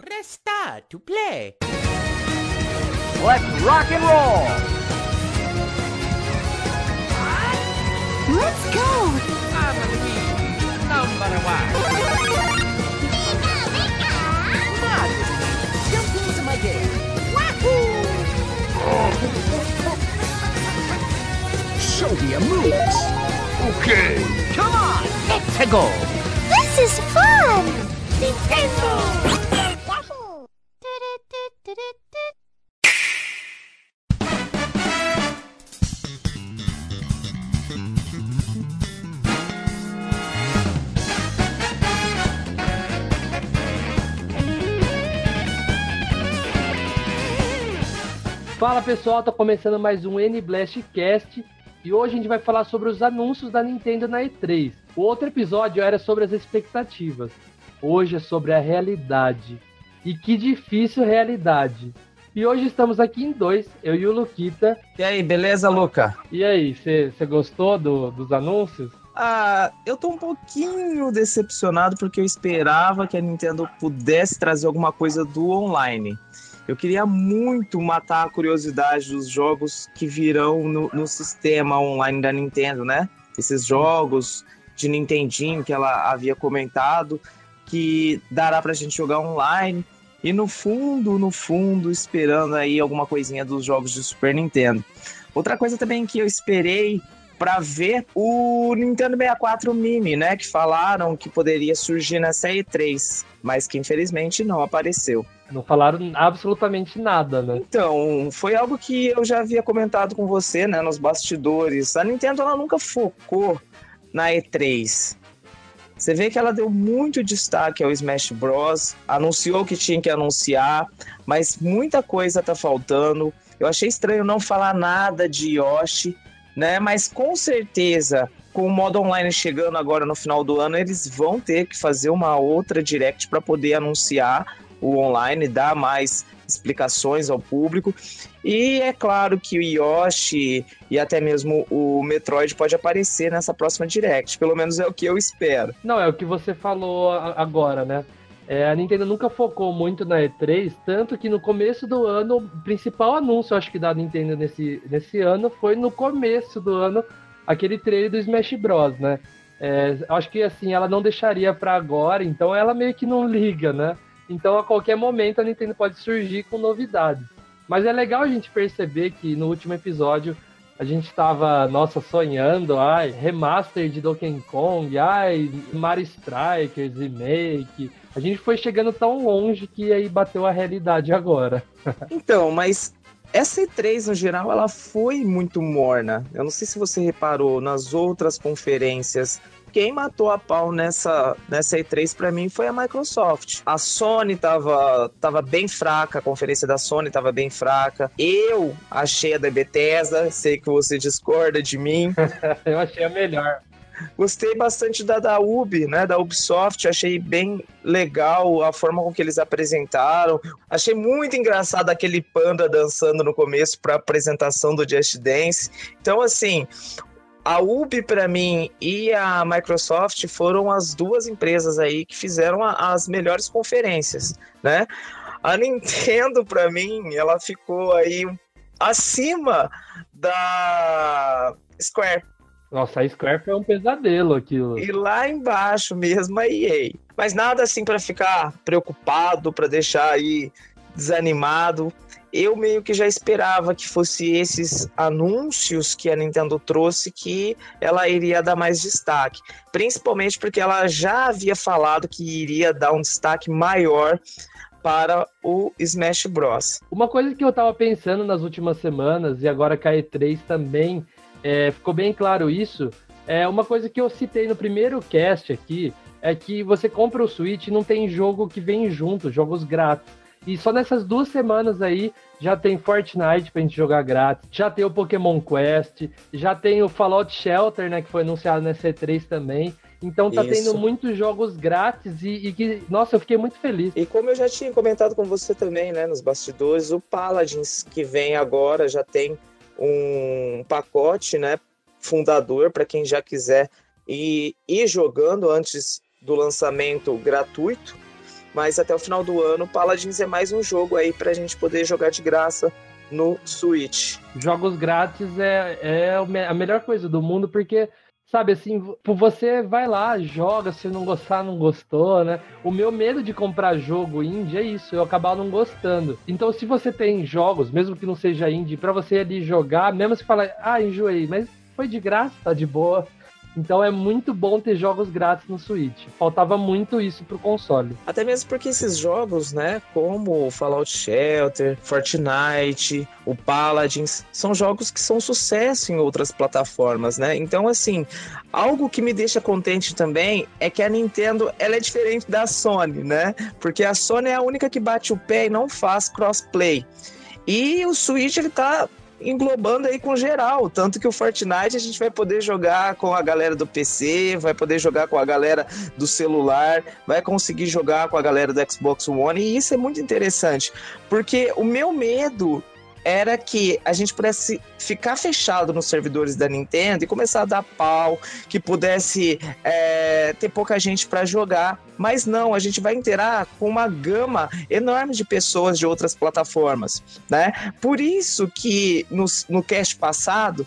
Press star to play. Let's rock and roll! Let's go! I'm Luigi, number one. Mario, jump into my game. Show me your moves! Okay, come on! Let's go. This is fun! Nintendo. Pessoal, tá começando mais um N-Blast Cast e hoje a gente vai falar sobre os anúncios da Nintendo na E3. O outro episódio era sobre as expectativas, hoje é sobre a realidade. E que difícil realidade. E hoje estamos aqui em dois, eu e o Luquita. E aí, beleza, Luca? E aí, você gostou do- dos anúncios? Ah, eu tô um pouquinho decepcionado porque eu esperava que a Nintendo pudesse trazer alguma coisa do online. Eu queria muito matar a curiosidade dos jogos que virão no, no sistema online da Nintendo, né? Esses jogos de Nintendinho que ela havia comentado, que dará pra gente jogar online. E no fundo, no fundo, esperando aí alguma coisinha dos jogos de Super Nintendo. Outra coisa também que eu esperei para ver o Nintendo 64 Mini, né? Que falaram que poderia surgir nessa E3, mas que infelizmente não apareceu. Não falaram absolutamente nada, né? Então, foi algo que eu já havia comentado com você, né, nos bastidores. A Nintendo ela nunca focou na E3. Você vê que ela deu muito destaque ao Smash Bros, anunciou que tinha que anunciar, mas muita coisa tá faltando. Eu achei estranho não falar nada de Yoshi, né? Mas com certeza, com o modo online chegando agora no final do ano, eles vão ter que fazer uma outra direct para poder anunciar o online, dar mais explicações ao público. E é claro que o Yoshi e até mesmo o Metroid pode aparecer nessa próxima direct, pelo menos é o que eu espero. Não, é o que você falou agora, né? É, a Nintendo nunca focou muito na E3, tanto que no começo do ano, o principal anúncio, acho que da Nintendo nesse, nesse ano foi no começo do ano, aquele trailer do Smash Bros, né? É, acho que assim, ela não deixaria pra agora, então ela meio que não liga, né? Então a qualquer momento a Nintendo pode surgir com novidades. Mas é legal a gente perceber que no último episódio a gente tava, nossa, sonhando, ai, remaster de Donkey Kong, ai, Mario Strikers, remake. A gente foi chegando tão longe que aí bateu a realidade agora. Então, mas essa E3 no geral ela foi muito morna. Eu não sei se você reparou nas outras conferências. Quem matou a pau nessa, nessa E3 para mim foi a Microsoft. A Sony tava, tava bem fraca, a conferência da Sony tava bem fraca. Eu achei a da Bethesda, sei que você discorda de mim. Eu achei a melhor. Gostei bastante da da Ubi, né, da Ubisoft, achei bem legal a forma com que eles apresentaram. Achei muito engraçado aquele panda dançando no começo para apresentação do Just Dance. Então assim, a Ubi para mim e a Microsoft foram as duas empresas aí que fizeram a- as melhores conferências, né? A Nintendo para mim, ela ficou aí acima da Square. Nossa, a Square foi um pesadelo aquilo. E lá embaixo mesmo a EA. Mas nada assim para ficar preocupado, para deixar aí desanimado. Eu meio que já esperava que fosse esses anúncios que a Nintendo trouxe que ela iria dar mais destaque, principalmente porque ela já havia falado que iria dar um destaque maior para o Smash Bros. Uma coisa que eu tava pensando nas últimas semanas, e agora com a E3 também, é, ficou bem claro isso, é uma coisa que eu citei no primeiro cast aqui, é que você compra o Switch e não tem jogo que vem junto, jogos grátis. E só nessas duas semanas aí já tem Fortnite pra gente jogar grátis, já tem o Pokémon Quest, já tem o Fallout Shelter, né, que foi anunciado nessa E3 também. Então tá Isso. tendo muitos jogos grátis e, e que, nossa, eu fiquei muito feliz. E como eu já tinha comentado com você também, né, nos bastidores, o Paladins que vem agora já tem um pacote, né, fundador para quem já quiser ir, ir jogando antes do lançamento gratuito. Mas até o final do ano, Paladins é mais um jogo aí pra gente poder jogar de graça no Switch. Jogos grátis é, é a melhor coisa do mundo, porque sabe assim, você vai lá, joga, se não gostar, não gostou, né? O meu medo de comprar jogo indie é isso, eu acabar não gostando. Então, se você tem jogos, mesmo que não seja indie, para você ali jogar, mesmo se falar, ah, enjoei, mas foi de graça, tá de boa. Então é muito bom ter jogos grátis no Switch. Faltava muito isso pro console. Até mesmo porque esses jogos, né, como Fallout Shelter, Fortnite, o Paladins, são jogos que são sucesso em outras plataformas, né? Então, assim, algo que me deixa contente também é que a Nintendo, ela é diferente da Sony, né? Porque a Sony é a única que bate o pé e não faz crossplay. E o Switch ele tá englobando aí com geral. Tanto que o Fortnite a gente vai poder jogar com a galera do PC, vai poder jogar com a galera do celular, vai conseguir jogar com a galera do Xbox One, e isso é muito interessante. Porque o meu medo era que a gente pudesse ficar fechado nos servidores da Nintendo e começar a dar pau, que pudesse é, ter pouca gente para jogar. Mas não, a gente vai interar com uma gama enorme de pessoas de outras plataformas, né? Por isso que no, no cast passado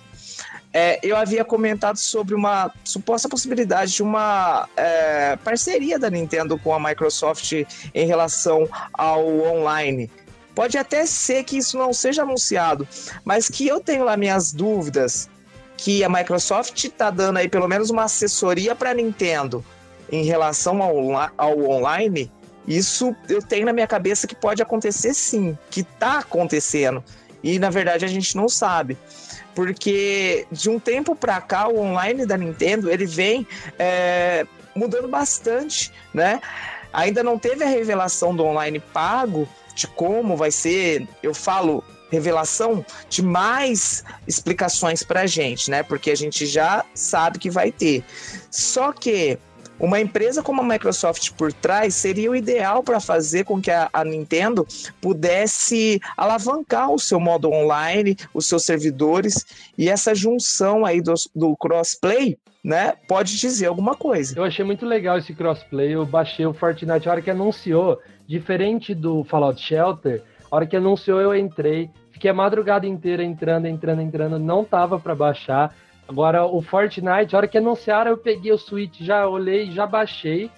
é, eu havia comentado sobre uma suposta possibilidade de uma é, parceria da Nintendo com a Microsoft em relação ao online. Pode até ser que isso não seja anunciado, mas que eu tenho lá minhas dúvidas que a Microsoft está dando aí pelo menos uma assessoria para a Nintendo em relação ao, ao online, isso eu tenho na minha cabeça que pode acontecer sim, que está acontecendo. E na verdade a gente não sabe. Porque de um tempo para cá o online da Nintendo ele vem é, mudando bastante, né? Ainda não teve a revelação do online pago, de como vai ser, eu falo revelação de mais explicações para a gente, né? Porque a gente já sabe que vai ter. Só que uma empresa como a Microsoft por trás seria o ideal para fazer com que a, a, Nintendo pudesse alavancar o seu modo online, os seus servidores e essa junção aí do, do crossplay. Né, pode dizer alguma coisa. Eu achei muito legal esse crossplay. Eu baixei o Fortnite a hora que anunciou. Diferente do Fallout Shelter, a hora que anunciou eu entrei, fiquei a madrugada inteira entrando, entrando, entrando, não tava para baixar. Agora o Fortnite, a hora que anunciaram, eu peguei o Switch, já olhei, já baixei.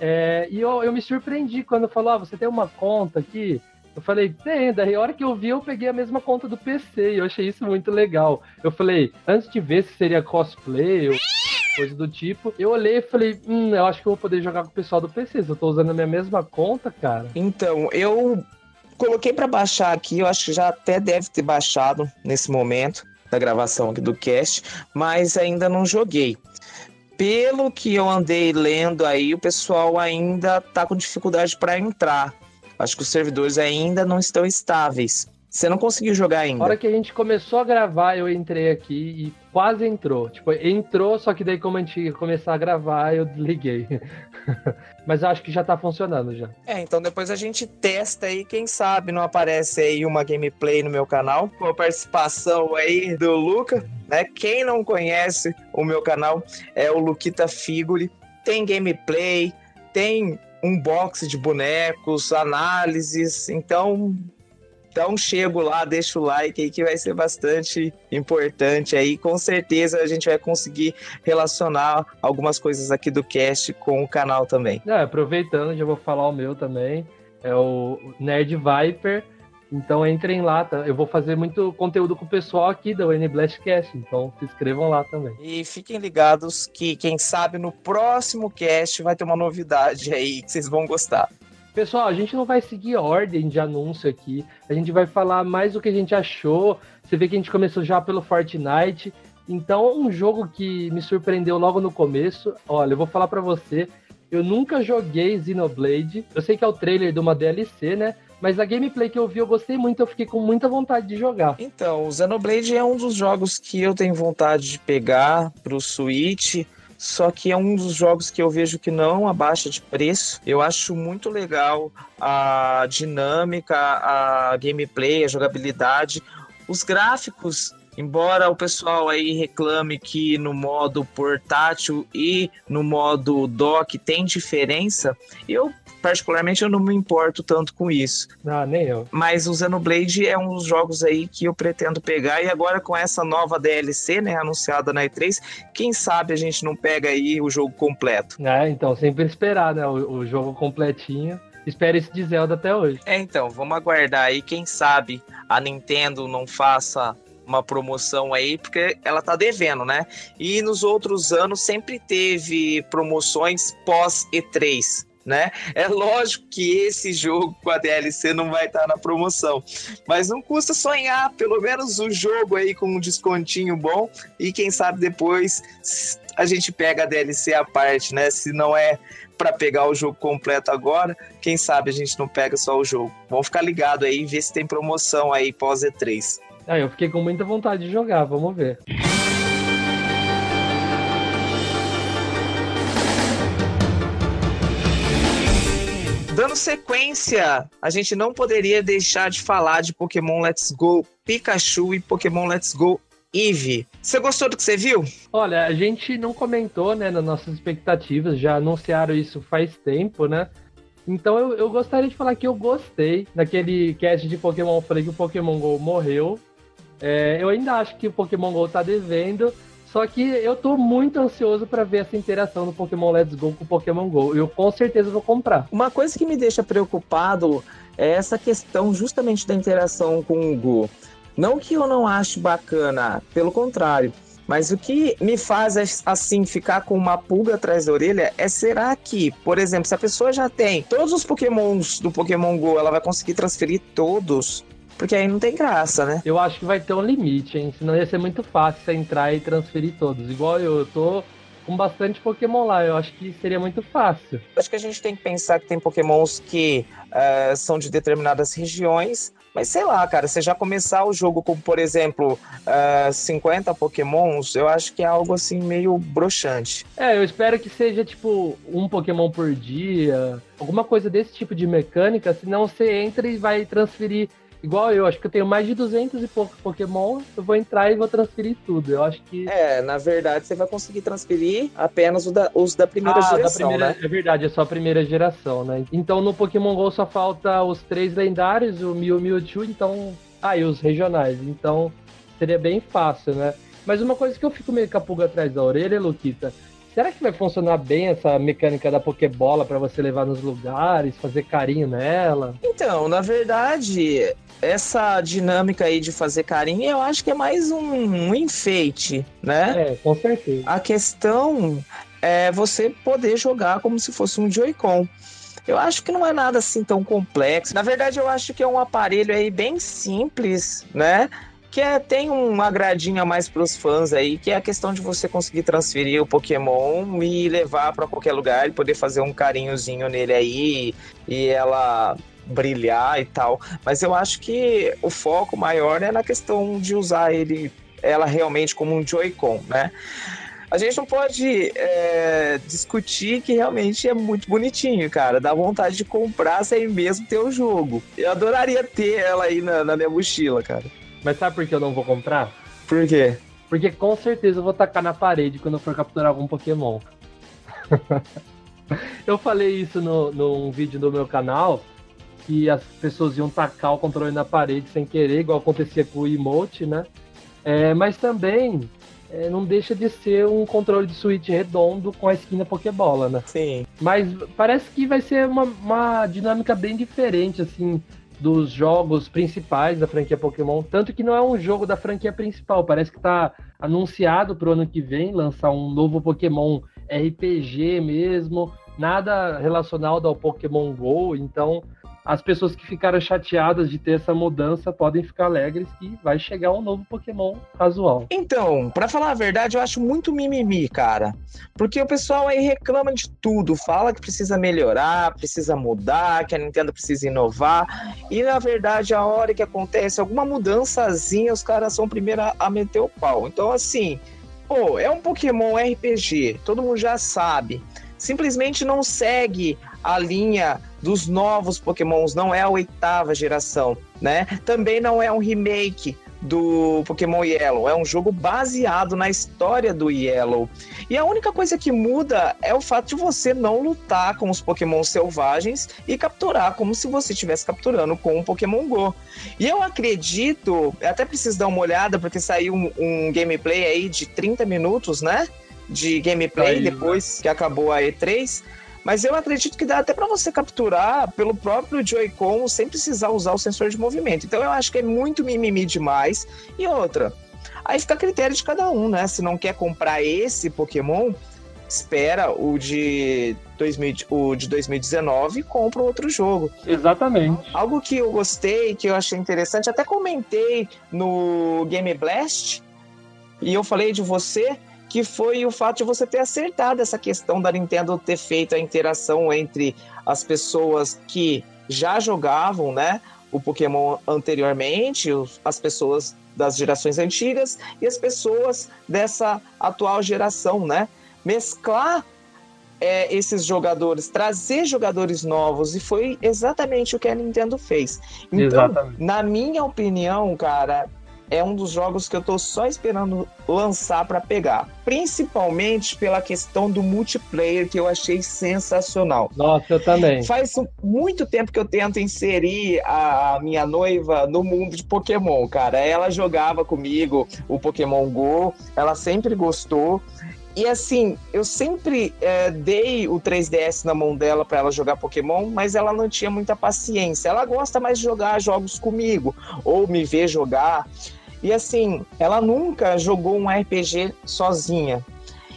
É, e eu, eu me surpreendi quando falou: ah, você tem uma conta aqui? Eu falei, tem, daí a hora que eu vi, eu peguei a mesma conta do PC e eu achei isso muito legal. Eu falei, antes de ver se seria cosplay ou coisa do tipo. Eu olhei e falei, hum, eu acho que eu vou poder jogar com o pessoal do PC. Se eu tô usando a minha mesma conta, cara. Então, eu coloquei para baixar aqui, eu acho que já até deve ter baixado nesse momento da gravação aqui do cast, mas ainda não joguei. Pelo que eu andei lendo aí, o pessoal ainda tá com dificuldade para entrar. Acho que os servidores ainda não estão estáveis. Você não conseguiu jogar ainda. Na hora que a gente começou a gravar, eu entrei aqui e quase entrou. Tipo, entrou, só que daí como a gente ia começar a gravar, eu desliguei. Mas acho que já tá funcionando já. É, então depois a gente testa aí, quem sabe não aparece aí uma gameplay no meu canal, com a participação aí do Luca, né? Quem não conhece o meu canal é o Luquita Figuri. Tem gameplay, tem um box de bonecos, análises, então então chego lá, deixa o like aí que vai ser bastante importante aí. Com certeza a gente vai conseguir relacionar algumas coisas aqui do cast com o canal também. É, aproveitando, já vou falar o meu também. É o Nerd Viper. Então entrem lá, tá? eu vou fazer muito conteúdo com o pessoal aqui da UN Blastcast, então se inscrevam lá também. E fiquem ligados que, quem sabe, no próximo cast vai ter uma novidade aí que vocês vão gostar. Pessoal, a gente não vai seguir ordem de anúncio aqui. A gente vai falar mais do que a gente achou. Você vê que a gente começou já pelo Fortnite. Então, um jogo que me surpreendeu logo no começo. Olha, eu vou falar para você. Eu nunca joguei Xenoblade. Eu sei que é o trailer de uma DLC, né? Mas a gameplay que eu vi eu gostei muito, eu fiquei com muita vontade de jogar. Então, o Xenoblade é um dos jogos que eu tenho vontade de pegar pro Switch só que é um dos jogos que eu vejo que não abaixa de preço. Eu acho muito legal a dinâmica, a gameplay, a jogabilidade, os gráficos. Embora o pessoal aí reclame que no modo portátil e no modo dock tem diferença, eu particularmente, eu não me importo tanto com isso. Ah, nem eu. Mas o Xenoblade é um dos jogos aí que eu pretendo pegar. E agora com essa nova DLC, né, anunciada na E3, quem sabe a gente não pega aí o jogo completo. É, então, sempre esperar, né? O, o jogo completinho. Espera esse de Zelda até hoje. É, então, vamos aguardar aí. Quem sabe a Nintendo não faça uma promoção aí, porque ela tá devendo, né? E nos outros anos sempre teve promoções pós E3 né? É lógico que esse jogo com a DLC não vai estar na promoção, mas não custa sonhar, pelo menos o jogo aí com um descontinho bom e quem sabe depois a gente pega a DLC à parte, né? Se não é para pegar o jogo completo agora, quem sabe a gente não pega só o jogo. Vamos ficar ligado aí e ver se tem promoção aí pós E3. Ah, eu fiquei com muita vontade de jogar, vamos ver. Dando sequência, a gente não poderia deixar de falar de Pokémon Let's Go Pikachu e Pokémon Let's Go Eevee. Você gostou do que você viu? Olha, a gente não comentou, né, nas nossas expectativas, já anunciaram isso faz tempo, né? Então eu, eu gostaria de falar que eu gostei daquele cast de Pokémon, eu falei que o Pokémon GO morreu. É, eu ainda acho que o Pokémon GO tá devendo, só que eu tô muito ansioso para ver essa interação do Pokémon Let's Go com o Pokémon Go. Eu com certeza vou comprar. Uma coisa que me deixa preocupado é essa questão justamente da interação com o Go. Não que eu não ache bacana, pelo contrário. Mas o que me faz assim ficar com uma pulga atrás da orelha é será que, por exemplo, se a pessoa já tem todos os Pokémons do Pokémon Go, ela vai conseguir transferir todos porque aí não tem graça, né? Eu acho que vai ter um limite, hein? Senão ia ser muito fácil você entrar e transferir todos. Igual eu, eu tô com bastante Pokémon lá, eu acho que seria muito fácil. Acho que a gente tem que pensar que tem Pokémons que uh, são de determinadas regiões, mas sei lá, cara, você já começar o jogo com, por exemplo, uh, eh, 50 Pokémons, eu acho que é algo assim meio broxante. É, eu espero que seja tipo um Pokémon por dia, alguma coisa desse tipo de mecânica, senão você entra e vai transferir igual eu, acho que eu tenho mais de 200 e poucos Pokémon, eu vou entrar e vou transferir tudo. Eu acho que. É, na verdade, você vai conseguir transferir apenas os da, os da primeira ah, geração, da primeira, né? É verdade, é só a primeira geração, né? Então no Pokémon GO só falta os três lendários, o Mew, Mewtwo, então. Ah, e os regionais. Então seria bem fácil, né? Mas uma coisa que eu fico meio capuga atrás da orelha, Luquita, Será que vai funcionar bem essa mecânica da Pokébola para você levar nos lugares, fazer carinho nela? Então, na verdade, essa dinâmica aí de fazer carinho, eu acho que é mais um, um enfeite, né? É, com certeza. A questão é você poder jogar como se fosse um Joy-Con. Eu acho que não é nada assim tão complexo. Na verdade, eu acho que é um aparelho aí bem simples, né? que é, tem um agradinho a mais para os fãs aí, que é a questão de você conseguir transferir o Pokémon e levar para qualquer lugar e poder fazer um carinhozinho nele aí e ela brilhar e tal. Mas eu acho que o foco maior é na questão de usar ele, ela realmente como um Joy-Con, né? A gente não pode é, discutir que realmente é muito bonitinho, cara. Dá vontade de comprar sem mesmo ter o jogo. Eu adoraria ter ela aí na, na minha mochila, cara. Mas sabe por que eu não vou comprar? Por quê? Porque com certeza eu vou tacar na parede quando eu for capturar algum Pokémon. eu falei isso no, num vídeo do meu canal, que as pessoas iam tacar o controle na parede sem querer, igual acontecia com o emote, né? É, mas também é, não deixa de ser um controle de Switch redondo com a esquina Pokébola, né? Sim. Mas parece que vai ser uma, uma dinâmica bem diferente, assim, dos jogos principais da franquia Pokémon, tanto que não é um jogo da franquia principal, parece que está anunciado para o ano que vem lançar um novo Pokémon RPG mesmo, nada relacionado ao Pokémon Go, então as pessoas que ficaram chateadas de ter essa mudança podem ficar alegres que vai chegar um novo Pokémon casual. Então, para falar a verdade, eu acho muito mimimi, cara. Porque o pessoal aí reclama de tudo, fala que precisa melhorar, precisa mudar, que a Nintendo precisa inovar. E na verdade, a hora que acontece alguma mudançazinha, os caras são primeiro a meter o pau. Então, assim, pô, é um Pokémon RPG, todo mundo já sabe. Simplesmente não segue a linha dos novos Pokémons, não é a oitava geração, né? Também não é um remake do Pokémon Yellow. É um jogo baseado na história do Yellow. E a única coisa que muda é o fato de você não lutar com os Pokémon selvagens e capturar como se você estivesse capturando com um Pokémon Go. E eu acredito, até preciso dar uma olhada, porque saiu um, um gameplay aí de 30 minutos, né? De gameplay Saiu, depois que acabou a E3. Mas eu acredito que dá até para você capturar pelo próprio Joy-Con sem precisar usar o sensor de movimento. Então eu acho que é muito mimimi demais. E outra, aí fica a critério de cada um, né? Se não quer comprar esse Pokémon, espera o de, 2000, o de 2019 e compra outro jogo. Exatamente. Algo que eu gostei, que eu achei interessante, até comentei no Game Blast, e eu falei de você, que foi o fato de você ter acertado essa questão da Nintendo ter feito a interação entre as pessoas que já jogavam, né, o Pokémon anteriormente, as pessoas das gerações antigas e as pessoas dessa atual geração, né? Mesclar é, esses jogadores, trazer jogadores novos, e foi exatamente o que a Nintendo fez. Então, Exatamente. na minha opinião, cara, é um dos jogos que eu tô só esperando lançar pra pegar. Principalmente pela questão do multiplayer, que eu achei sensacional. Nossa, eu também. Faz muito tempo que eu tento inserir a minha noiva no mundo de Pokémon, cara. Ela jogava comigo o Pokémon Go, ela sempre gostou. E assim, eu sempre eh, dei o 3DS na mão dela para ela jogar Pokémon, mas ela não tinha muita paciência. Ela gosta mais de jogar jogos comigo, ou me ver jogar. E assim, ela nunca jogou um RPG sozinha.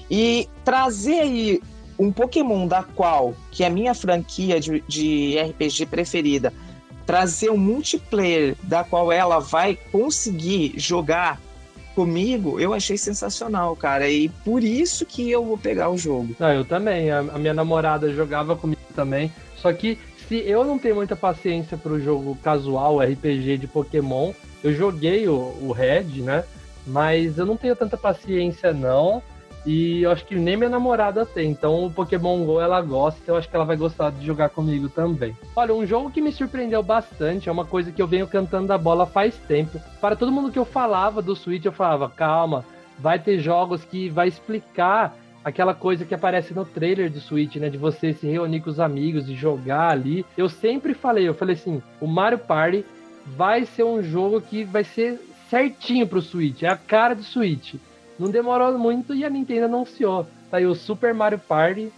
E trazer aí um Pokémon da qual, que é a minha franquia de, de RPG preferida, trazer um multiplayer da qual ela vai conseguir jogar comigo, eu achei sensacional, cara. E por isso que eu vou pegar o jogo. Não, eu também. A, a minha namorada jogava comigo também. Só que se eu não tenho muita paciência pro jogo casual, RPG de Pokémon, eu joguei o, o Red, né? Mas eu não tenho tanta paciência, não. E eu acho que nem minha namorada tem. Então o Pokémon GO ela gosta, eu acho que ela vai gostar de jogar comigo também. Olha, um jogo que me surpreendeu bastante, é uma coisa que eu venho cantando da bola faz tempo. Para todo mundo que eu falava do Switch, eu falava, calma, vai ter jogos que vai explicar aquela coisa que aparece no trailer do Switch, né? De você se reunir com os amigos e jogar ali. Eu sempre falei, eu falei assim, o Mario Party vai ser um jogo que vai ser certinho pro Switch, é a cara do Switch. Não demorou muito e a Nintendo anunciou. Saiu o Super Mario Party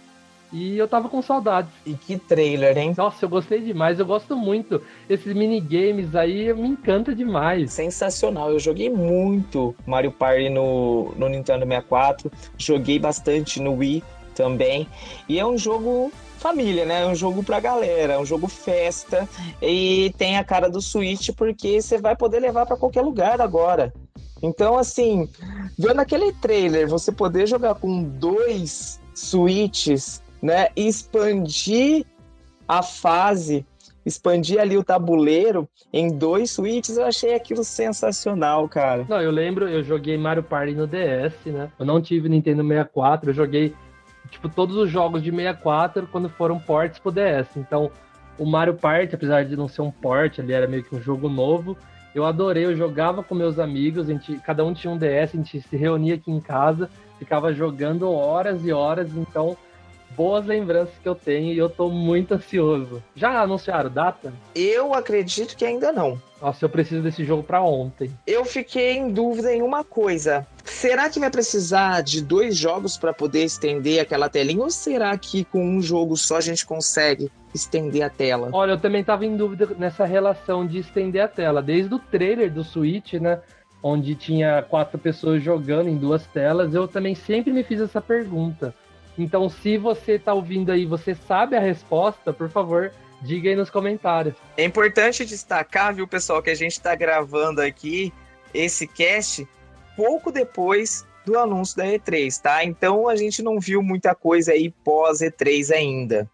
e eu tava com saudades. E que trailer, hein? Nossa, eu gostei demais, eu gosto muito. Esses minigames aí me encanta demais. Sensacional. Eu joguei muito Mario Party no, no Nintendo 64, joguei bastante no Wii também. E é um jogo família, né? É um jogo pra galera, é um jogo festa e tem a cara do Switch porque você vai poder levar pra qualquer lugar agora. Então, assim, vendo aquele trailer, você poder jogar com dois Switches, né? E expandir a fase, expandir ali o tabuleiro em dois Switches, eu achei aquilo sensacional, cara. Não, eu lembro, eu joguei Mario Party no DS, né? Eu não tive Nintendo 64, eu joguei tipo todos os jogos de 64 quando foram ports pro DS. Então, o Mario Party, apesar de não ser um port, ali era meio que um jogo novo, eu adorei, eu jogava com meus amigos, a gente, cada um tinha um DS, a gente se reunia aqui em casa, ficava jogando horas e horas, então boas lembranças que eu tenho e eu tô muito ansioso. Já anunciaram data? Eu acredito que ainda não. Nossa, eu preciso desse jogo pra ontem. Eu fiquei em dúvida em uma coisa. Será que vai precisar de dois jogos para poder estender aquela telinha? Ou será que com um jogo só a gente consegue estender a tela? Olha, eu também tava em dúvida nessa relação de estender a tela. Desde o trailer do Switch, né? Onde tinha quatro pessoas jogando em duas telas, eu também sempre me fiz essa pergunta. Então, se você tá ouvindo aí, você sabe a resposta, por favor, diga aí nos comentários. É importante destacar, viu, pessoal, que a gente está gravando aqui esse cast pouco depois do anúncio da E3, tá? Então a gente não viu muita coisa aí pós E3 ainda.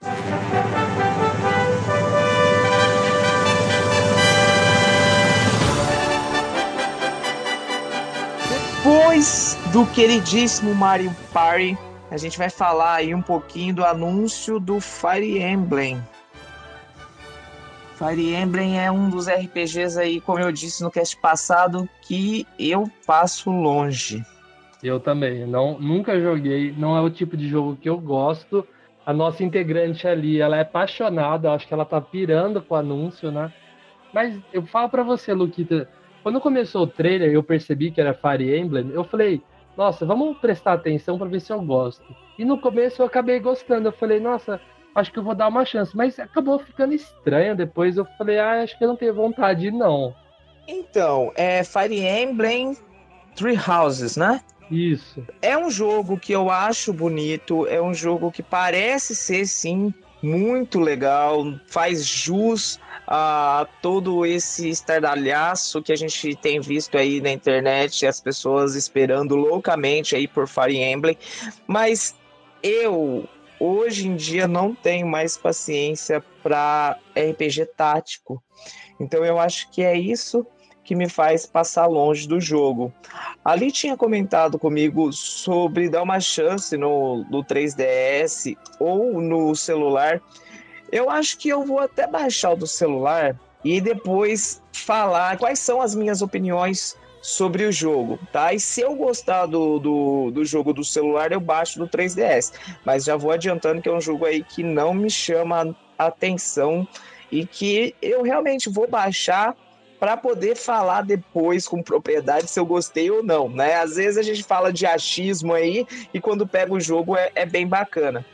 Depois do queridíssimo Mario Party, a gente vai falar aí um pouquinho do anúncio do Fire Emblem. Fire Emblem é um dos RPGs aí, como eu disse no cast passado, que eu passo longe. Eu também. Não, nunca joguei. Não é o tipo de jogo que eu gosto. A nossa integrante ali, ela é apaixonada. Acho que ela tá pirando com o anúncio, né? Mas eu falo para você, Luquita. Quando começou o trailer, eu percebi que era Fire Emblem. Eu falei, nossa, vamos prestar atenção para ver se eu gosto. E no começo eu acabei gostando. Eu falei, nossa, acho que eu vou dar uma chance. Mas acabou ficando estranho. Depois eu falei, ah, acho que eu não tenho vontade, não. Então, é Fire Emblem Three Houses, né? Isso. É um jogo que eu acho bonito, é um jogo que parece ser, sim, muito legal, faz jus a todo esse estardalhaço que a gente tem visto aí na internet, as pessoas esperando loucamente aí por Fire Emblem, mas eu hoje em dia não tenho mais paciência para RPG tático. Então eu acho que é isso que me faz passar longe do jogo. Ali tinha comentado comigo sobre dar uma chance no, no 3DS ou no celular. Eu acho que eu vou até baixar o do celular e depois falar quais são as minhas opiniões sobre o jogo, tá? E se eu gostar do, do, do jogo do celular, eu baixo do 3DS. Mas já vou adiantando que é um jogo aí que não me chama atenção e que eu realmente vou baixar para poder falar depois com propriedade se eu gostei ou não, né? Às vezes a gente fala de achismo aí e quando pega o jogo é, é bem bacana.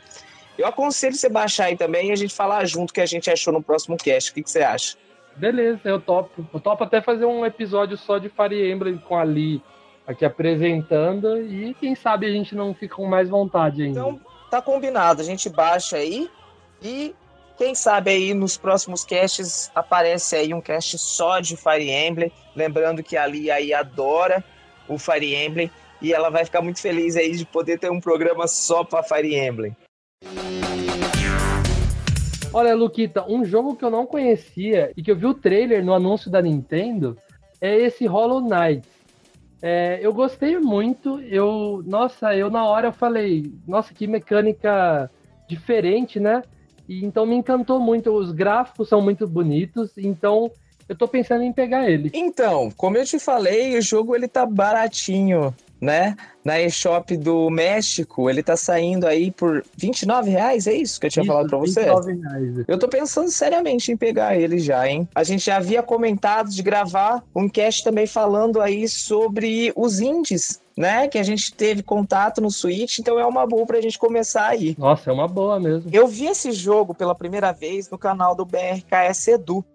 Eu aconselho você baixar aí também e a gente falar junto o que a gente achou no próximo cast. O que, que você acha? Beleza, eu topo. Eu topo até fazer um episódio só de Fire Emblem com a Lee aqui apresentando e quem sabe a gente não fica com mais vontade ainda. Então, tá combinado. A gente baixa aí e quem sabe aí nos próximos casts aparece aí um cast só de Fire Emblem. Lembrando que a Lee aí adora o Fire Emblem e ela vai ficar muito feliz aí de poder ter um programa só para Fire Emblem. Olha, Luquita, um jogo que eu não conhecia e que eu vi o trailer no anúncio da Nintendo é esse Hollow Knight. É, eu gostei muito, eu, nossa, eu na hora eu falei, nossa, que mecânica diferente, né? E então me encantou muito. Os gráficos são muito bonitos, então eu tô pensando em pegar ele. Então, como eu te falei, o jogo ele tá baratinho, né? Na eShop do México, ele tá saindo aí por 29 reais, é isso que eu tinha isso, falado pra você? 29 reais. Eu tô pensando seriamente em pegar ele já, hein? A gente já havia comentado de gravar um cast também falando aí sobre os indies né? Que a gente teve contato no Switch, então é uma boa pra gente começar aí. Nossa, é uma boa mesmo. Eu vi esse jogo pela primeira vez no canal do BRKS Edu.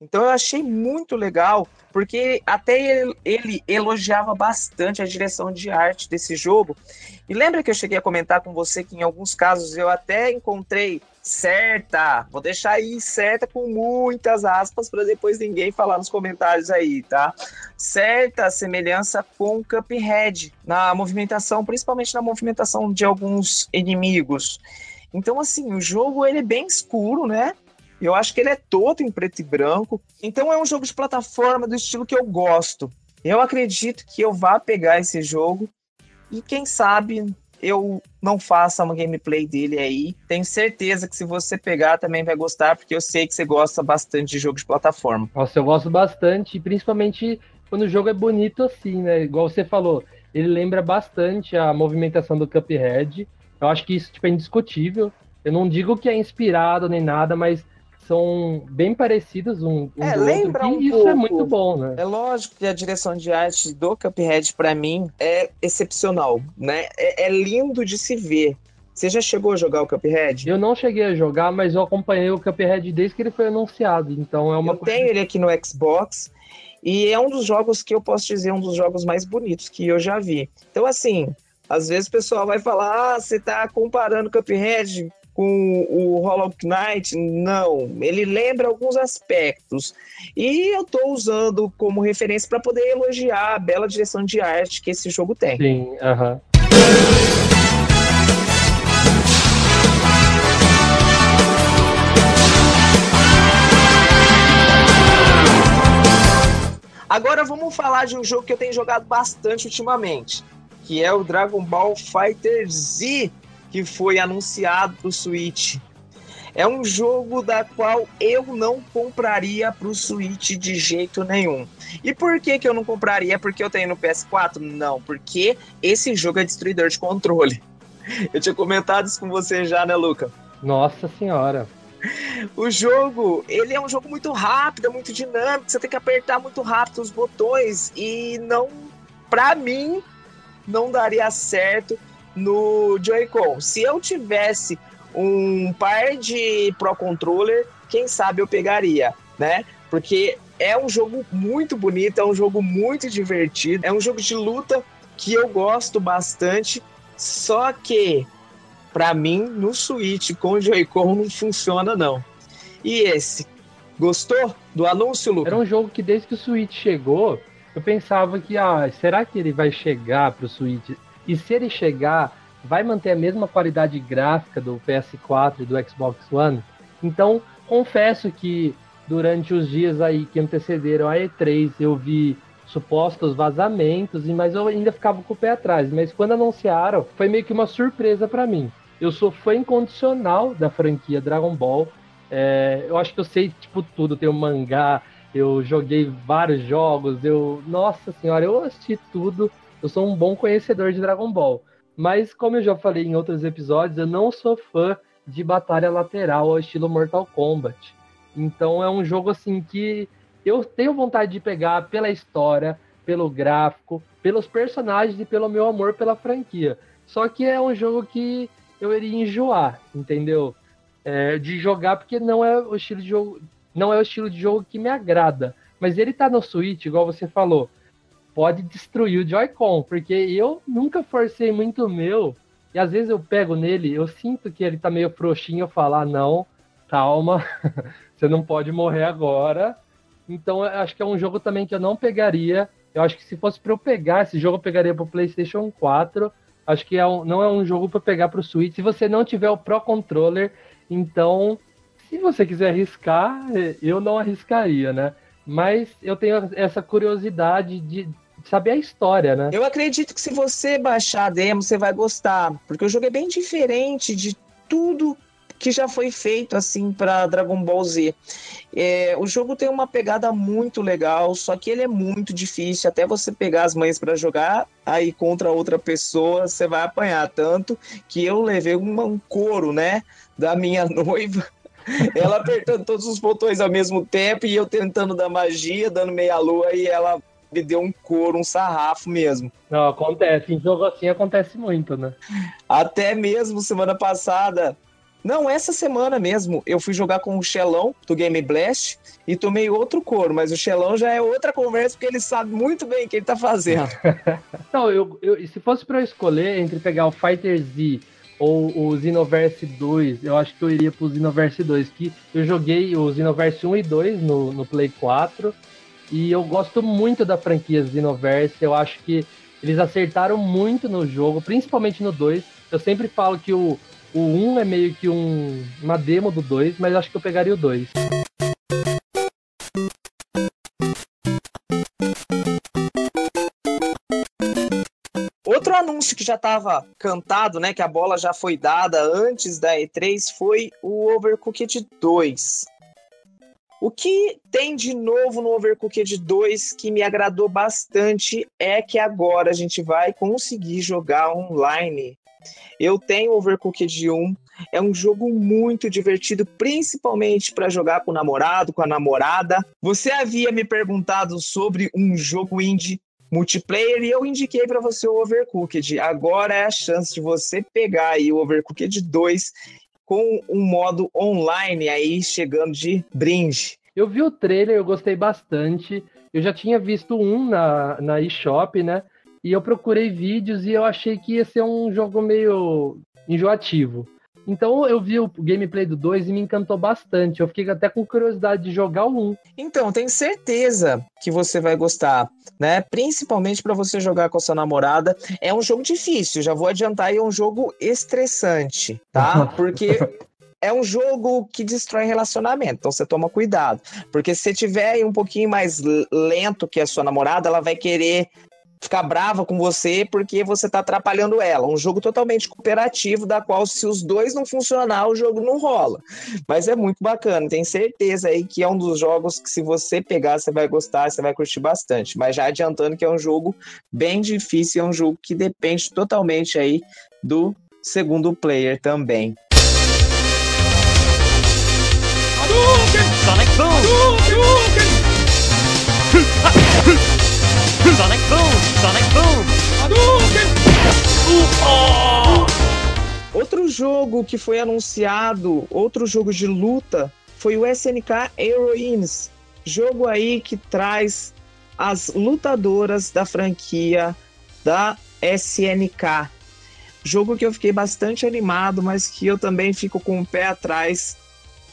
Então eu achei muito legal, porque até ele, ele, elogiava bastante a direção de arte desse jogo. E lembra que eu cheguei a comentar com você que em alguns casos eu até encontrei certa, vou deixar aí certa com muitas aspas para depois ninguém falar nos comentários aí, tá? Certa semelhança com Cuphead na movimentação, principalmente na movimentação de alguns inimigos. Então assim, o jogo ele é bem escuro, né? Eu acho que ele é todo em preto e branco. Então é um jogo de plataforma do estilo que eu gosto. Eu acredito que eu vá pegar esse jogo e quem sabe eu não faça uma gameplay dele aí. Tenho certeza que se você pegar também vai gostar, porque eu sei que você gosta bastante de jogo de plataforma. Nossa, eu gosto bastante, principalmente quando o jogo é bonito assim, né? Igual você falou, ele lembra bastante a movimentação do Cuphead. Eu acho que isso tipo, é indiscutível. Eu não digo que é inspirado nem nada, mas são bem parecidos um, um é, lembra outro, um isso pouco. é muito bom, né? É lógico que a direção de arte do Cuphead para mim é excepcional, né? É, é, lindo de se ver. Você já chegou a jogar o Cuphead? Eu não cheguei a jogar, mas eu acompanhei o Cuphead desde que ele foi anunciado, então é uma Eu coisa... tenho ele aqui no Xbox e é um dos jogos que eu posso dizer um dos jogos mais bonitos que eu já vi. Então assim, às vezes o pessoal vai falar: "Ah, você tá comparando Cuphead com o Hollow Knight, não. Ele lembra alguns aspectos. E eu estou usando como referência para poder elogiar a bela direção de arte que esse jogo tem. Sim, aham. Uh -huh. Agora vamos falar de um jogo que eu tenho jogado bastante ultimamente, que é o Dragon Ball Fighter Z que foi anunciado para o Switch. É um jogo da qual eu não compraria pro Switch de jeito nenhum. E por que, que eu não compraria? Porque eu tenho no PS4? Não, porque esse jogo é destruidor de controle. Eu tinha comentado isso com você já, né, Luca? Nossa senhora. O jogo, ele é um jogo muito rápido, é muito dinâmico, você tem que apertar muito rápido os botões e não, pra mim, não daria certo no Joy-Con. Se eu tivesse um par de Pro Controller, quem sabe eu pegaria, né? Porque é um jogo muito bonito, é um jogo muito divertido, é um jogo de luta que eu gosto bastante, só que para mim no Switch com o Joy-Con não funciona não. E esse, gostou do anúncio, Lucas? Era um jogo que desde que o Switch chegou, eu pensava que, ah, será que ele vai chegar pro Switch? E se ele chegar, vai manter a mesma qualidade gráfica do PS4 e do Xbox One? Então, confesso que durante os dias aí que antecederam a E3, eu vi supostos vazamentos, mas eu ainda ficava com o pé atrás. Mas quando anunciaram, foi meio que uma surpresa para mim. Eu sou fã incondicional da franquia Dragon Ball. É, eu acho que eu sei tipo tudo. Tem o mangá, eu joguei vários jogos, eu, nossa senhora, eu assisti tudo. Eu sou um bom conhecedor de Dragon Ball. Mas como eu já falei em outros episódios, eu não sou fã de batalha lateral ao estilo Mortal Kombat. Então é um jogo assim que eu tenho vontade de pegar pela história, pelo gráfico, pelos personagens e pelo meu amor pela franquia. Só que é um jogo que eu iria enjoar, entendeu? É, de jogar porque não é o estilo de jogo, não é o estilo de jogo que me agrada. Mas ele tá no Switch, igual você falou, pode destruir o Joy-Con, porque eu nunca forcei muito o meu. E às vezes eu pego nele, eu sinto que ele tá meio frouxinho, eu falo, ah, não, calma, você não pode morrer agora. Então eu acho que é um jogo também que eu não pegaria. Eu acho que se fosse para eu pegar esse jogo, eu pegaria para o PlayStation 4. Acho que é um, não é um jogo para pegar para o Switch. Se você não tiver o Pro Controller, então, se você quiser arriscar, eu não arriscaria, né? Mas eu tenho essa curiosidade de saber a história, né? Eu acredito que se você baixar a demo, você vai gostar, porque o jogo é bem diferente de tudo que já foi feito assim para Dragon Ball Z. É, o jogo tem uma pegada muito legal, só que ele é muito difícil. Até você pegar as mães para jogar, aí contra outra pessoa você vai apanhar tanto que eu levei uma, um couro, né, da minha noiva. Ela apertando todos os botões ao mesmo tempo e eu tentando dar magia, dando meia lua e ela me deu um couro, um sarrafo mesmo. Não, acontece. Em jogo assim acontece muito, né? Até mesmo semana passada, não, essa semana mesmo eu fui jogar com o Xelão do Game Blast e tomei outro couro, mas o Xelão já é outra conversa porque ele sabe muito bem o que ele tá fazendo. Não, eu, eu, se fosse para eu escolher entre pegar o Fighter Z ou o Xenoverse 2, eu acho que eu iria pro Xenoverse 2, que eu joguei o Xenoverse 1 e 2 no, no Play 4 e eu gosto muito da franquia Xenoverse, eu acho que eles acertaram muito no jogo, principalmente no 2. Eu sempre falo que o, o 1 é meio que um, uma demo do 2, mas acho que eu pegaria o 2. Anúncio que já estava cantado, né, que a bola já foi dada antes da E3, foi o Overcooked 2. O que tem de novo no Overcooked 2 que me agradou bastante é que agora a gente vai conseguir jogar online eu tenho Overcooked 1, é um jogo muito divertido, principalmente para jogar com o namorado, com a namorada. Você havia me perguntado sobre um jogo indie multiplayer e eu indiquei para você o Overcooked. Agora é a chance de você pegar aí o Overcooked 2 com um modo online aí chegando de brinde. Eu vi o trailer, eu gostei bastante. Eu já tinha visto um na, na eShop, né? E eu procurei vídeos e eu achei que ia ser um jogo meio enjoativo. Então eu vi o gameplay do 2 e me encantou bastante. Eu fiquei até com curiosidade de jogar o 1. Então, tenho certeza que você vai gostar, né? Principalmente para você jogar com a sua namorada. É um jogo difícil, já vou adiantar aí, é um jogo estressante, tá? Porque é um jogo que destrói relacionamento, então você toma cuidado. Porque se você tiver um pouquinho mais lento que a sua namorada, ela vai querer ficar brava com você porque você tá atrapalhando ela. Um jogo totalmente cooperativo, da qual, se os dois não funcionar, o jogo não rola. Mas é muito bacana, tenho certeza aí que é um dos jogos que, se você pegar, você vai gostar, você vai curtir bastante. Mas já adiantando que é um jogo bem difícil, é um jogo que depende totalmente aí do segundo player também. Sonic Boom! Sonic Boom! Sonic Boom! Outro jogo que foi anunciado, outro jogo de luta, foi o SNK Heroines. Jogo aí que traz as lutadoras da franquia da SNK. Jogo que eu fiquei bastante animado, mas que eu também fico com o pé atrás,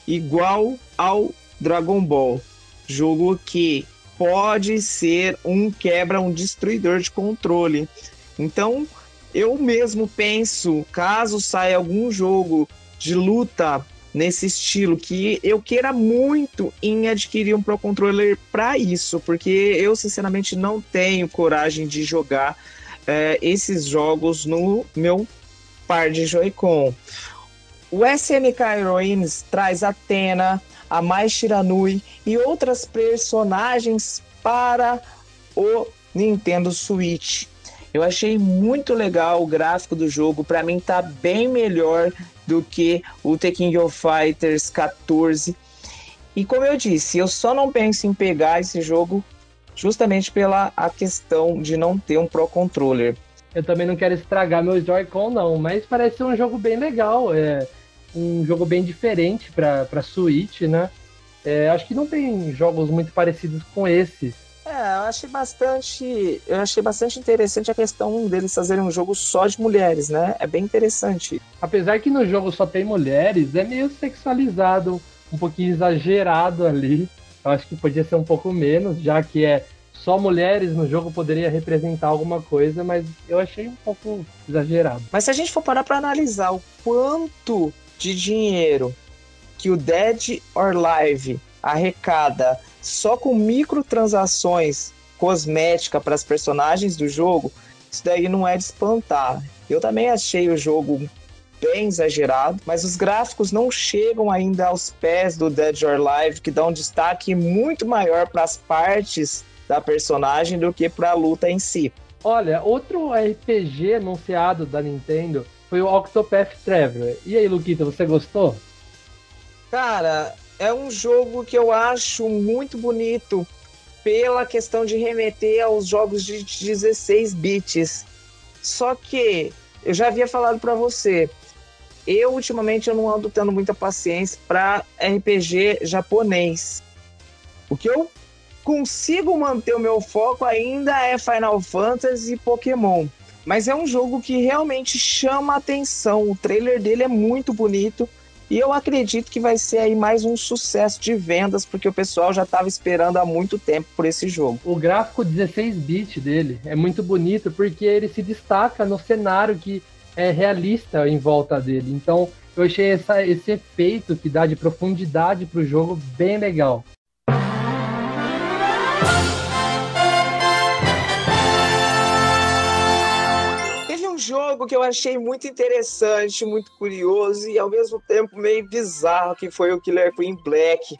igual ao Dragon Ball. Jogo que pode ser um quebra, um destruidor de controle. Então, eu mesmo penso, caso saia algum jogo de luta nesse estilo, que eu queira muito em adquirir um Pro Controller para isso, porque eu sinceramente não tenho coragem de jogar é, esses jogos no meu par de Joy-Con. O SNK Heroines traz Atena, a Mai Shiranui e outras personagens para o Nintendo Switch. Eu achei muito legal o gráfico do jogo, para mim tá bem melhor do que o The King of Fighters 14. E como eu disse, eu só não penso em pegar esse jogo justamente pela a questão de não ter um Pro Controller. Eu também não quero estragar meu Joy-Con, não, mas parece ser um jogo bem legal. É um jogo bem diferente para Switch, né? É, acho que não tem jogos muito parecidos com esse. É, eu achei bastante. Eu achei bastante interessante a questão deles fazerem um jogo só de mulheres, né? É bem interessante. Apesar que no jogo só tem mulheres, é meio sexualizado, um pouquinho exagerado ali. Eu acho que podia ser um pouco menos, já que é só mulheres no jogo poderia representar alguma coisa, mas eu achei um pouco exagerado. Mas se a gente for parar para analisar o quanto de dinheiro que o Dead or Live arrecada só com microtransações cosmética para as personagens do jogo, isso daí não é de espantar. Eu também achei o jogo bem exagerado, mas os gráficos não chegam ainda aos pés do Dead or Alive, que dá um destaque muito maior para as partes da personagem do que para a luta em si. Olha, outro RPG anunciado da Nintendo foi o Octopath Traveler. E aí, Luquita, você gostou? Cara, é um jogo que eu acho muito bonito pela questão de remeter aos jogos de 16 bits. Só que eu já havia falado para você, eu ultimamente eu não ando tendo muita paciência para RPG japonês. O que eu consigo manter o meu foco ainda é Final Fantasy e Pokémon. Mas é um jogo que realmente chama a atenção. O trailer dele é muito bonito. E eu acredito que vai ser aí mais um sucesso de vendas, porque o pessoal já estava esperando há muito tempo por esse jogo. O gráfico 16-bit dele é muito bonito porque ele se destaca no cenário que é realista em volta dele. Então eu achei essa, esse efeito que dá de profundidade para o jogo bem legal. Jogo que eu achei muito interessante, muito curioso e ao mesmo tempo meio bizarro, que foi o Killer Queen Black.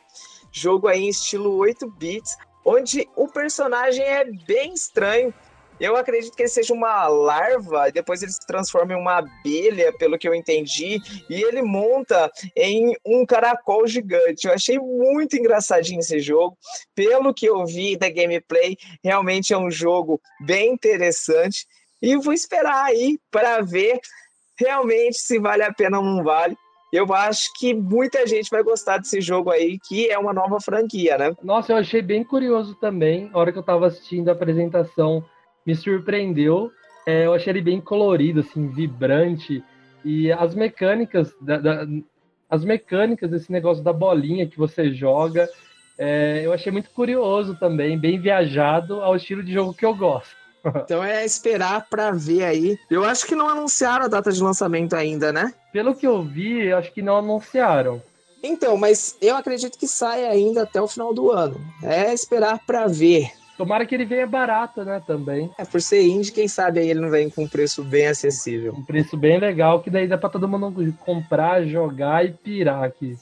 Jogo aí em estilo 8 bits, onde o personagem é bem estranho. Eu acredito que ele seja uma larva, e depois ele se transforma em uma abelha, pelo que eu entendi, e ele monta em um caracol gigante. Eu achei muito engraçadinho esse jogo. Pelo que eu vi da gameplay, realmente é um jogo bem interessante. E vou esperar aí para ver realmente se vale a pena ou não vale. Eu acho que muita gente vai gostar desse jogo aí, que é uma nova franquia, né? Nossa, eu achei bem curioso também. A hora que eu estava assistindo a apresentação, me surpreendeu. É, eu achei ele bem colorido, assim, vibrante. E as mecânicas, da, da, as mecânicas desse negócio da bolinha que você joga, é, eu achei muito curioso também, bem viajado ao estilo de jogo que eu gosto. Então é esperar para ver aí. Eu acho que não anunciaram a data de lançamento ainda, né? Pelo que eu vi, acho que não anunciaram. Então, mas eu acredito que sai ainda até o final do ano. É esperar para ver. Tomara que ele venha barato, né, também. É, por ser indie, quem sabe aí ele não vem com um preço bem acessível. Um preço bem legal, que daí dá pra todo mundo comprar, jogar e pirar aqui.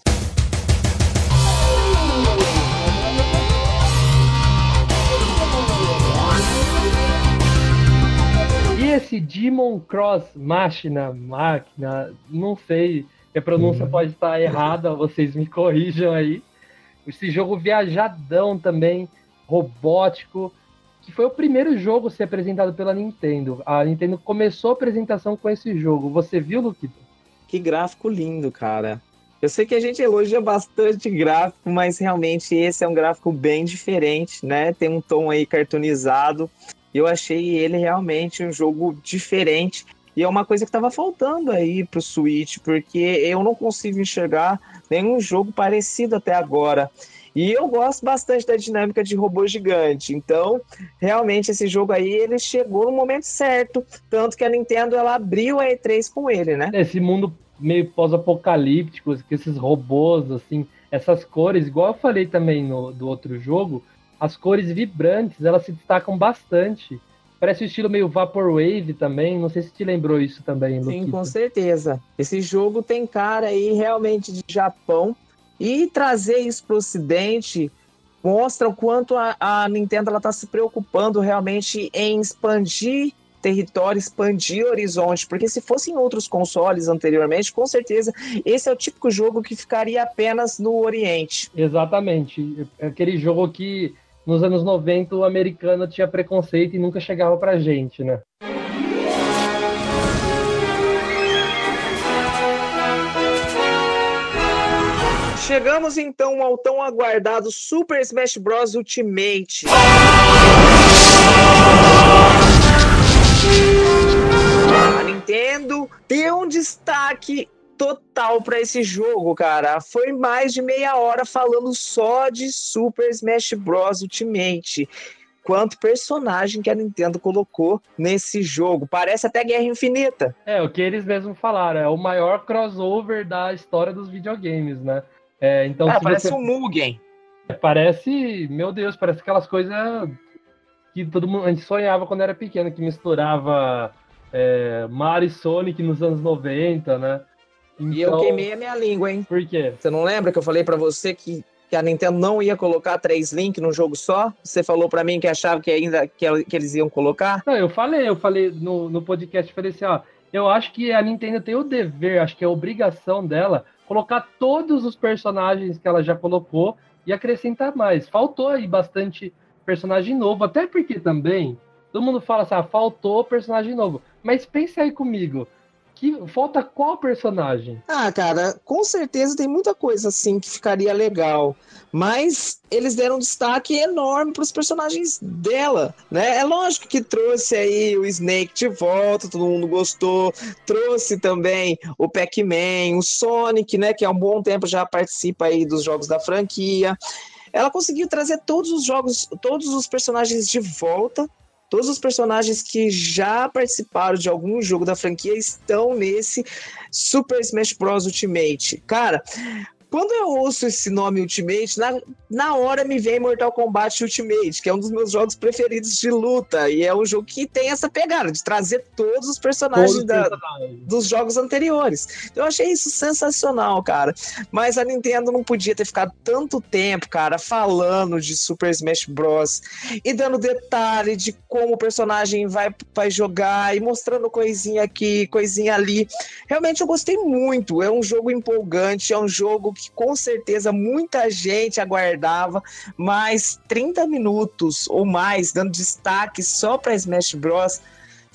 Esse Demon Cross Machina, máquina, não sei, a pronúncia pode estar errada, vocês me corrijam aí. Esse jogo viajadão também, robótico, que foi o primeiro jogo a ser apresentado pela Nintendo. A Nintendo começou a apresentação com esse jogo. Você viu, Luquito? Que gráfico lindo, cara. Eu sei que a gente elogia bastante gráfico, mas realmente esse é um gráfico bem diferente, né? Tem um tom aí cartoonizado. Eu achei ele realmente um jogo diferente. E é uma coisa que estava faltando aí pro Switch, porque eu não consigo enxergar nenhum jogo parecido até agora. E eu gosto bastante da dinâmica de robô gigante. Então, realmente esse jogo aí ele chegou no momento certo, tanto que a Nintendo ela abriu a E3 com ele, né? Esse mundo meio pós-apocalíptico, com esses robôs assim, essas cores, igual eu falei também no do outro jogo, as cores vibrantes, elas se destacam bastante. Parece o estilo meio Vaporwave também. Não sei se te lembrou isso também, Sim, Luquito. com certeza. Esse jogo tem cara aí realmente de Japão. E trazer isso para o Ocidente mostra o quanto a, a Nintendo está se preocupando realmente em expandir território, expandir horizonte, porque se fossem outros consoles anteriormente, com certeza esse é o típico jogo que ficaria apenas no Oriente. Exatamente. É aquele jogo que nos anos 90 o americano tinha preconceito e nunca chegava pra gente, né? Chegamos então ao tão aguardado Super Smash Bros Ultimate. A Nintendo deu um destaque total para esse jogo, cara. Foi mais de meia hora falando só de Super Smash Bros Ultimate. Quanto personagem que a Nintendo colocou nesse jogo. Parece até Guerra Infinita. É, o que eles mesmos falaram, é o maior crossover da história dos videogames, né? É, então, Ah, parece você... um Mugen. Parece, meu Deus, parece aquelas coisas que todo mundo a gente sonhava quando era pequeno, que misturava é, Mario e Sonic nos anos 90, né? E eu Então, queimei a minha língua, hein? Por quê? Você não lembra que eu falei pra você que, que a Nintendo não ia colocar três Link num jogo só? Você falou pra mim que achava que ainda que, que eles iam colocar? Não, eu falei, eu falei no, no podcast, falei assim, ó, eu acho que a Nintendo tem o dever, acho que é a obrigação dela, colocar todos os personagens que ela já colocou e acrescentar mais. Faltou aí bastante personagem novo, até porque também, todo mundo fala assim, ah, faltou personagem novo. Mas pensa aí comigo, que falta qual personagem? Ah, cara, com certeza tem muita coisa assim que ficaria legal. Mas eles deram um destaque enorme para os personagens dela, né? É lógico que trouxe aí o Snake de volta, todo mundo gostou. Trouxe também o Pac-Man, o Sonic, né? Que há um bom tempo já participa aí dos jogos da franquia. Ela conseguiu trazer todos os jogos, todos os personagens de volta. Todos os personagens que já participaram de algum jogo da franquia estão nesse Super Smash Bros. Ultimate. Cara, quando eu ouço esse nome Ultimate, na, na hora me vem Mortal Kombat Ultimate, que é um dos meus jogos preferidos de luta. E é um jogo que tem essa pegada de trazer todos os personagens Todos da, personagens. dos jogos anteriores. Eu achei isso sensacional, cara. Mas a Nintendo não podia ter ficado tanto tempo, cara, falando de Super Smash Bros. e dando detalhe de como o personagem vai, vai jogar e mostrando coisinha aqui, coisinha ali. Realmente eu gostei muito. É um jogo empolgante, é um jogo que com certeza muita gente aguardava, mas 30 minutos ou mais dando destaque só para Smash Bros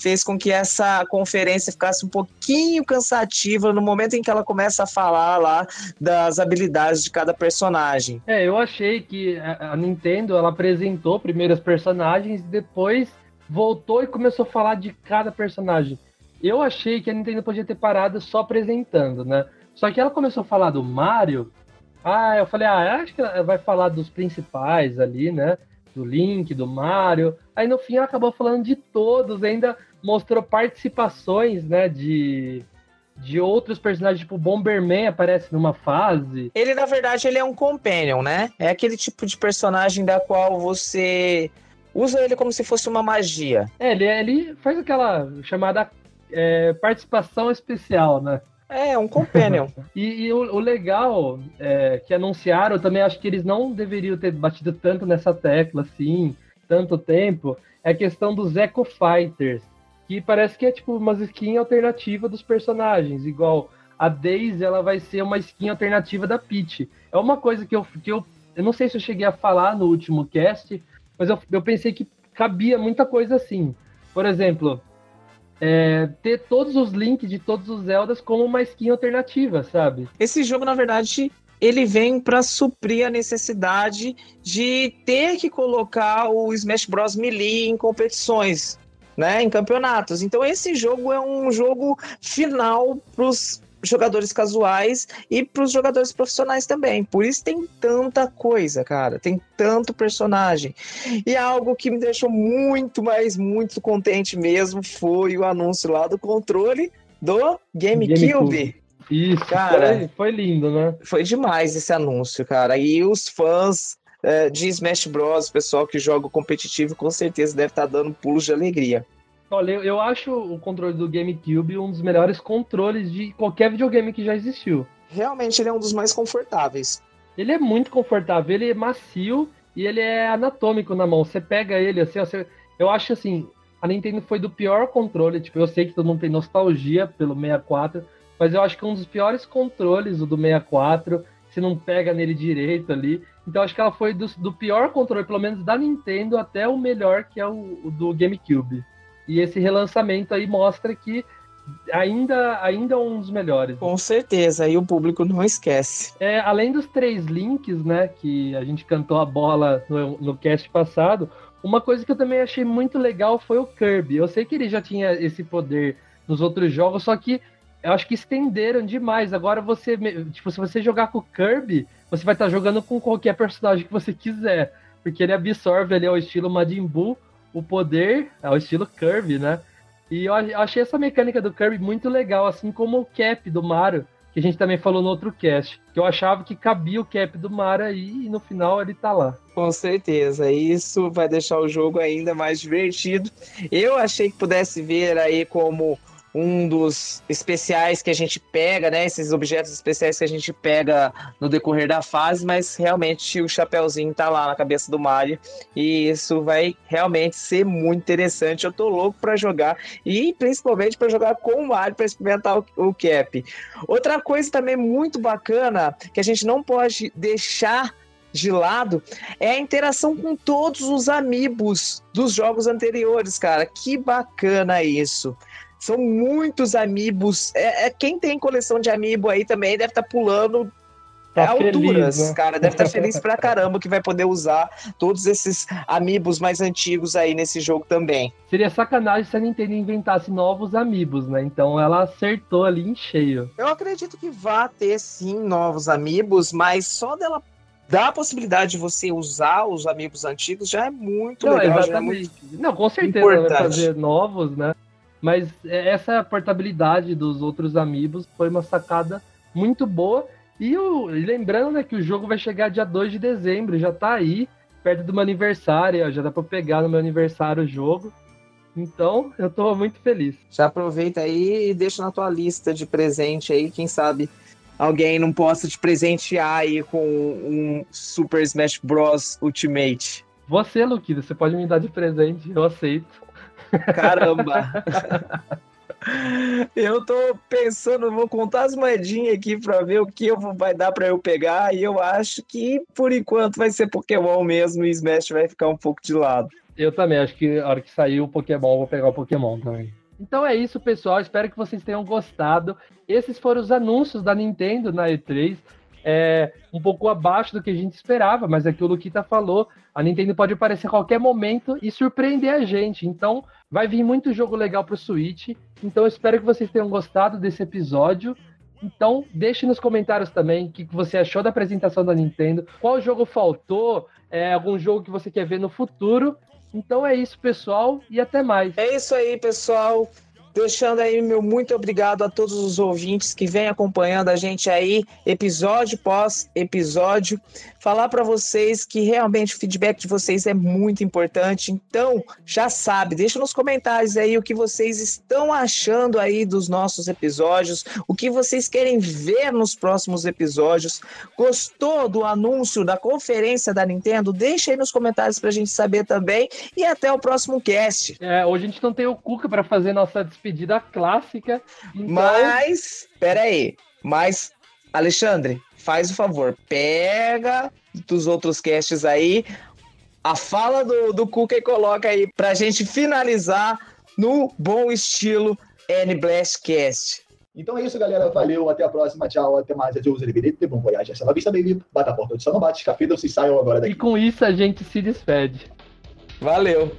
fez com que essa conferência ficasse um pouquinho cansativa no momento em que ela começa a falar lá das habilidades de cada personagem. É, eu achei que a Nintendo ela apresentou primeiro os personagens e depois voltou e começou a falar de cada personagem. Eu achei que a Nintendo podia ter parado só apresentando, né? Só que ela começou a falar do Mario. Ah, eu falei, ah, acho que ela vai falar dos principais ali, né? Do Link, do Mario. Aí no fim ela acabou falando de todos, ainda mostrou participações, né? De, de outros personagens, tipo o Bomberman aparece numa fase. Ele, na verdade, ele é um companion, né? É aquele tipo de personagem da qual você usa ele como se fosse uma magia. É, ele, ele faz aquela chamada é, participação especial, né? É, um companion. E, e o, o legal é, que anunciaram, eu também acho que eles não deveriam ter batido tanto nessa tecla assim, tanto tempo, é a questão dos Echo Fighters, que parece que é tipo uma skin alternativa dos personagens, igual a Daisy, ela vai ser uma skin alternativa da Peach. É uma coisa que eu, que eu, eu não sei se eu cheguei a falar no último cast, mas eu, eu pensei que cabia muita coisa assim. Por exemplo, é, ter todos os links de todos os Zeldas como uma skin alternativa, sabe? Esse jogo, na verdade, ele vem para suprir a necessidade de ter que colocar o Smash Bros. Melee em competições, né, em campeonatos. Então esse jogo é um jogo final para os jogadores casuais e para os jogadores profissionais também. Por isso tem tanta coisa, cara. Tem tanto personagem. E algo que me deixou muito, mais muito contente mesmo foi o anúncio lá do controle do GameCube. GameCube. Isso, cara, foi, foi, lindo, né? Foi demais esse anúncio, cara. E os fãs é, de Smash Bros, pessoal que joga competitivo, com certeza deve estar tá dando pulos de alegria. Olha, eu acho o controle do GameCube um dos melhores controles de qualquer videogame que já existiu. Realmente ele é um dos mais confortáveis. Ele é muito confortável, ele é macio e ele é anatômico na mão. Você pega ele assim, você... eu acho assim, a Nintendo foi do pior controle, tipo, eu sei que todo mundo tem nostalgia pelo 64, mas eu acho que é um dos piores controles o do 64, você não pega nele direito ali. Então acho que ela foi do, do pior controle, pelo menos da Nintendo, até o melhor, que é o, o do GameCube. E esse relançamento aí mostra que ainda, ainda é um dos melhores. Com certeza, e o público não esquece. É, além dos três links, né, que a gente cantou a bola no, no cast passado, uma coisa que eu também achei muito legal foi o Kirby. Eu sei que ele já tinha esse poder nos outros jogos, só que eu acho que estenderam demais. Agora você, tipo, se você jogar com o Kirby, você vai estar jogando com qualquer personagem que você quiser, porque ele absorve ali ao estilo Majin Buu o poder ao estilo Kirby, né? E eu achei essa mecânica do Kirby muito legal, assim como o cap do Mario, que a gente também falou no outro cast. Que eu achava que cabia o cap do Mario aí e no final ele tá lá. Com certeza, isso vai deixar o jogo ainda mais divertido. Eu achei que pudesse ver aí como um dos especiais que a gente pega, né? Esses objetos especiais que a gente pega no decorrer da fase, mas realmente o chapéuzinho tá lá na cabeça do Mario e isso vai realmente ser muito interessante. Eu tô louco para jogar e principalmente para jogar com o Mario para experimentar o, o Cap. Outra coisa também muito bacana que a gente não pode deixar de lado é a interação com todos os amigos dos jogos anteriores, cara. Que bacana isso. São muitos amigos. É, é, quem tem coleção de amiibo aí também deve estar tá pulando tá alturas, feliz, né? cara. Deve estar tá feliz pra caramba que vai poder usar todos esses amigos mais antigos aí nesse jogo também. Seria sacanagem se a Nintendo inventasse novos amigos, né? Então ela acertou ali em cheio. Eu acredito que vá ter sim novos amigos, mas só dela dar a possibilidade de você usar os amigos antigos já é muito Não, legal. Exatamente. Já é muito Não, com certeza vai fazer novos, né? Mas essa portabilidade dos outros amigos foi uma sacada muito boa. E, o, lembrando né, que o jogo vai chegar dia 2 de dezembro, já tá aí, perto do meu aniversário, já dá para pegar no meu aniversário o jogo. Então, eu tô muito feliz. Já aproveita aí e deixa na tua lista de presente aí, quem sabe alguém não possa te presentear aí com um Super Smash Bros Ultimate. Você, Luquida, você pode me dar de presente, eu aceito. Caramba! Eu tô pensando, vou contar as moedinhas aqui para ver o que eu vou, vai dar para eu pegar. E eu acho que por enquanto vai ser Pokémon mesmo e Smash vai ficar um pouco de lado. Eu também, acho que a hora que sair o Pokémon, eu vou pegar o Pokémon também. Então é isso, pessoal. Espero que vocês tenham gostado. Esses foram os anúncios da Nintendo na E3 é, um pouco abaixo do que a gente esperava, mas é que o Luquita falou, a Nintendo pode aparecer a qualquer momento e surpreender a gente. Então, vai vir muito jogo legal para o Switch. Então, espero que vocês tenham gostado desse episódio. Então, deixe nos comentários também o que você achou da apresentação da Nintendo, qual jogo faltou, é, algum jogo que você quer ver no futuro. Então é isso, pessoal, e até mais. É isso aí, pessoal. Deixando aí meu muito obrigado a todos os ouvintes que vêm acompanhando a gente aí, episódio pós episódio. Falar para vocês que realmente o feedback de vocês é muito importante. Então, já sabe, deixa nos comentários aí o que vocês estão achando aí dos nossos episódios, o que vocês querem ver nos próximos episódios. Gostou do anúncio da conferência da Nintendo? Deixa aí nos comentários pra gente saber também. E até o próximo cast. É, hoje a gente não tem o Cuca para fazer nossa despedida clássica. Então... Mas, pera aí. Mas, Alexandre, faz o favor, pega dos outros casts aí a fala do, do Cuca e coloca aí pra gente finalizar no bom estilo N Blastcast. Então é isso, galera. Valeu, até a próxima. Tchau, até mais. Adiós, liberete, bom voyage. Essa é vista, baby. Bata a porta. Só não bate, vocês saiam agora daqui. E com isso a gente se despede. Valeu.